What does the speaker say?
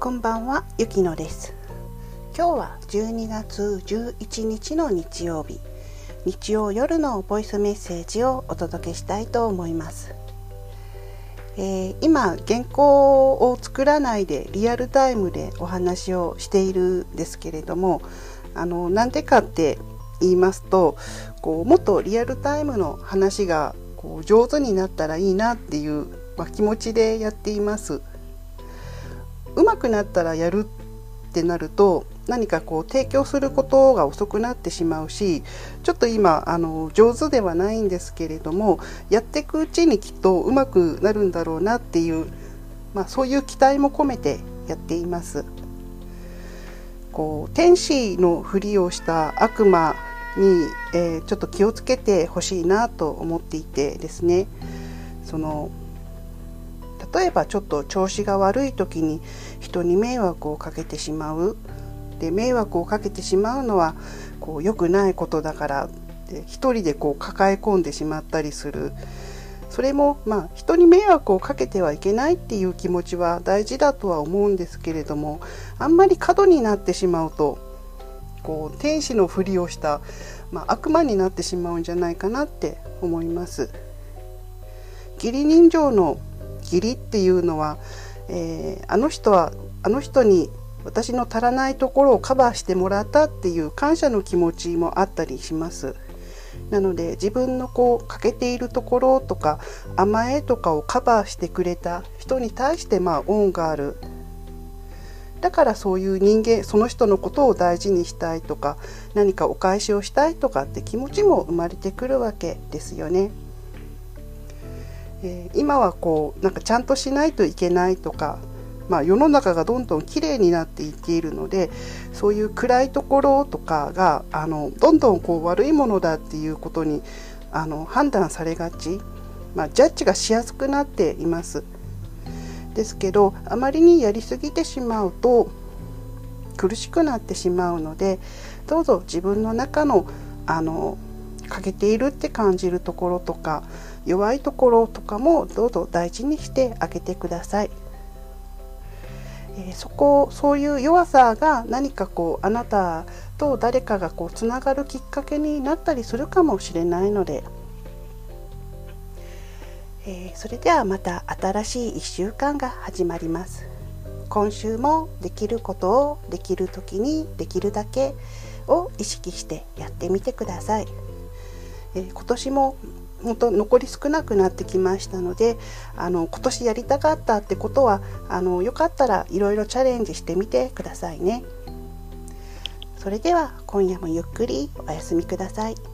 こんばんは、ゆきのです。今日は12月11日の日曜日、日曜夜のボイスメッセージをお届けしたいと思います。えー今原稿を作らないでリアルタイムでお話をしているんですけれどもあのなんでかって言いますとこうもっとリアルタイムの話がこう上手になったらいいなっていう、まあ気持ちでやっています。上手くなったらやるってなると何かこう提供することが遅くなってしまうしちょっと今あの上手ではないんですけれどもやっていくうちにきっと上手くなるんだろうなっていう、まあ、そういう期待も込めてやっています。こう天使のふりをした悪魔に、えーちょっと気をつけてほしいなと思っていてですねその例えばちょっと調子が悪い時に人に迷惑をかけてしまうで迷惑をかけてしまうのはこう良くないことだから一人でこう抱え込んでしまったりするそれもまあ人に迷惑をかけてはいけないっていう気持ちは大事だとは思うんですけれどもあんまり過度になってしまうとこう天使のふりをした、まあ、悪魔になってしまうんじゃないかなって思います。義理人情の義理っていうのは、えーあの人はあの人に私の足らないところをカバーしてもらったっていう感謝の気持ちもあったりします。なので自分のこう欠けているところとか甘えとかをカバーしてくれた人に対してまあ恩があるだからそういう人間その人のことを大事にしたいとか何かお返しをしたいとかって気持ちも生まれてくるわけですよね。えー今はこうなんかちゃんとしないといけないとか、まあ、世の中がどんどん綺麗になっていっているのでそういう暗いところとかがあのどんどんこう悪いものだっていうことにあの判断されがち、まあ、ジャッジがしやすくなっています。ですけどあまりにやりすぎてしまうと苦しくなってしまうのでどうぞ自分の中のあの欠けているって感じるところとか弱いところとかもどうぞ大事にしてあげてください。えそこそういう弱さが何かこうあなたと誰かがこうつながるきっかけになったりするかもしれないので、えーそれではまた新しい1週間が始まります。今週もできることをできる時にできるだけを意識してやってみてください。えー今年も本当残り少なくなってきましたのであの今年やりたかったってことはあのよかったらいろいろチャレンジしてみてくださいね。それでは今夜もゆっくりお休みください。